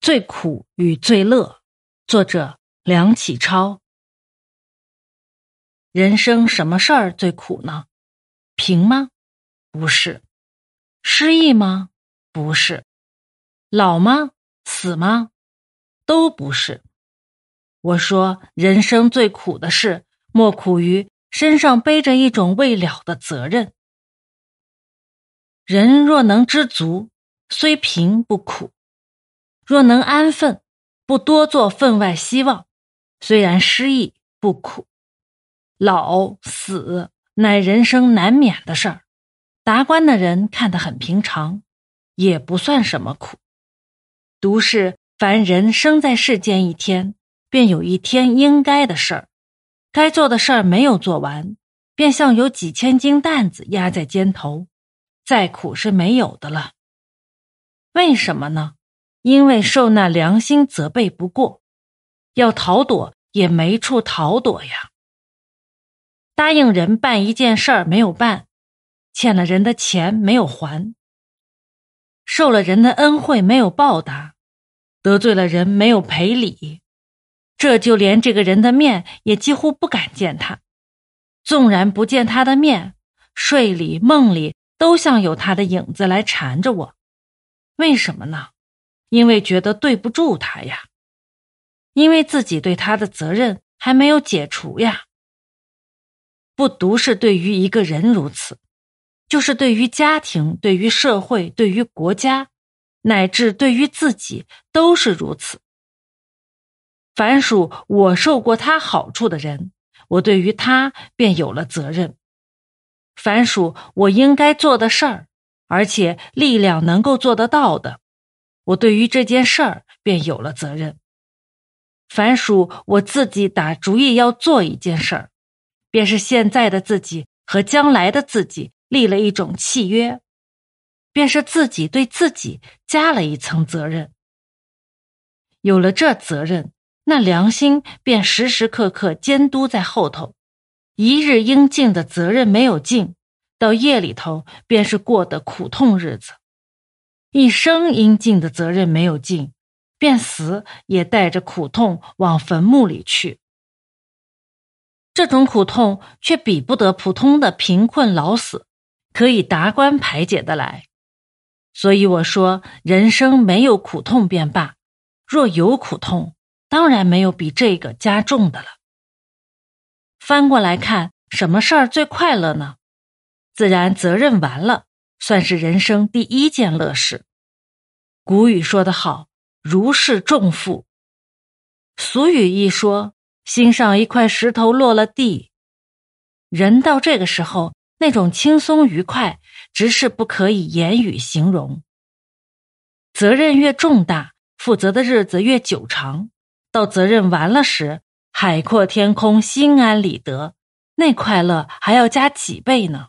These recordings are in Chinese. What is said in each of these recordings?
最苦与最乐，作者梁启超。人生什么事儿最苦呢？贫吗？不是。失意吗？不是。老吗？死吗？都不是。我说，人生最苦的事，莫苦于身上背着一种未了的责任。人若能知足，虽贫不苦。若能安分，不多做分外希望，虽然失意不苦。老死乃人生难免的事儿，达官的人看得很平常，也不算什么苦。独是凡人生在世间一天，便有一天应该的事儿，该做的事儿没有做完，便像有几千斤担子压在肩头，再苦是没有的了。为什么呢？因为受那良心责备不过，要逃躲也没处逃躲呀。答应人办一件事儿没有办，欠了人的钱没有还，受了人的恩惠没有报答，得罪了人没有赔礼，这就连这个人的面也几乎不敢见他。纵然不见他的面，睡里梦里都像有他的影子来缠着我。为什么呢？因为觉得对不住他呀，因为自己对他的责任还没有解除呀。不独是对于一个人如此，就是对于家庭、对于社会、对于国家，乃至对于自己都是如此。凡属我受过他好处的人，我对于他便有了责任；凡属我应该做的事儿，而且力量能够做得到的。我对于这件事儿便有了责任。凡属我自己打主意要做一件事儿，便是现在的自己和将来的自己立了一种契约，便是自己对自己加了一层责任。有了这责任，那良心便时时刻刻监督在后头。一日应尽的责任没有尽，到夜里头便是过的苦痛日子。一生应尽的责任没有尽，便死也带着苦痛往坟墓里去。这种苦痛却比不得普通的贫困老死，可以达观排解的来。所以我说，人生没有苦痛便罢；若有苦痛，当然没有比这个加重的了。翻过来看，什么事儿最快乐呢？自然责任完了。算是人生第一件乐事。古语说得好：“如释重负。”俗语一说：“心上一块石头落了地。”人到这个时候，那种轻松愉快，直是不可以言语形容。责任越重大，负责的日子越久长，到责任完了时，海阔天空，心安理得，那快乐还要加几倍呢。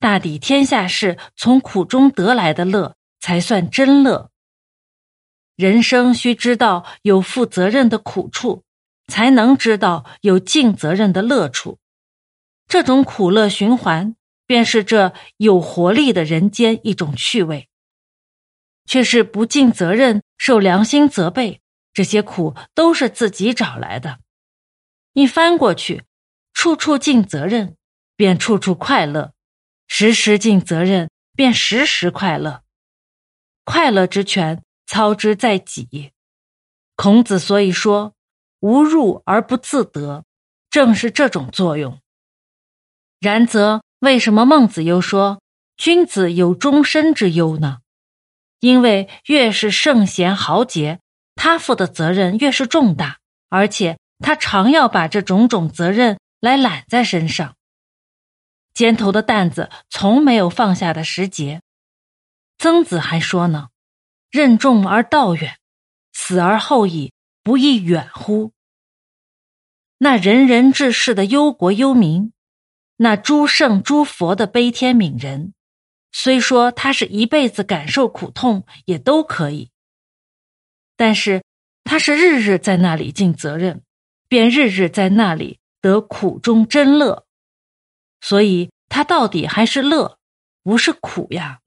大抵天下事从苦中得来的乐，才算真乐。人生需知道有负责任的苦处，才能知道有尽责任的乐处。这种苦乐循环，便是这有活力的人间一种趣味。却是不尽责任，受良心责备，这些苦都是自己找来的。一翻过去，处处尽责任，便处处快乐。时时尽责任，便时时快乐。快乐之权，操之在己。孔子所以说“无入而不自得”，正是这种作用。然则，为什么孟子又说“君子有终身之忧”呢？因为越是圣贤豪杰，他负的责任越是重大，而且他常要把这种种责任来揽在身上。肩头的担子从没有放下的时节。曾子还说呢：“任重而道远，死而后已，不亦远乎？”那仁人志士的忧国忧民，那诸圣诸佛的悲天悯人，虽说他是一辈子感受苦痛，也都可以。但是他是日日在那里尽责任，便日日在那里得苦中真乐。所以，他到底还是乐，不是苦呀。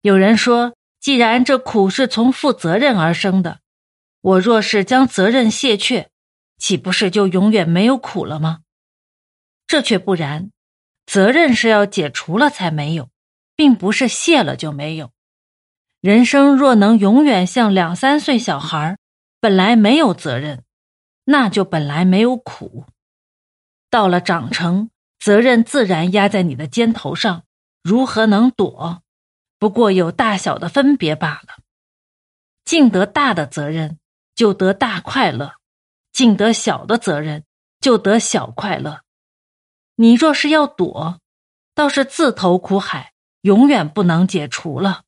有人说，既然这苦是从负责任而生的，我若是将责任卸却，岂不是就永远没有苦了吗？这却不然，责任是要解除了才没有，并不是卸了就没有。人生若能永远像两三岁小孩，本来没有责任，那就本来没有苦。到了长成，责任自然压在你的肩头上，如何能躲？不过有大小的分别罢了。尽得大的责任，就得大快乐；尽得小的责任，就得小快乐。你若是要躲，倒是自投苦海，永远不能解除了。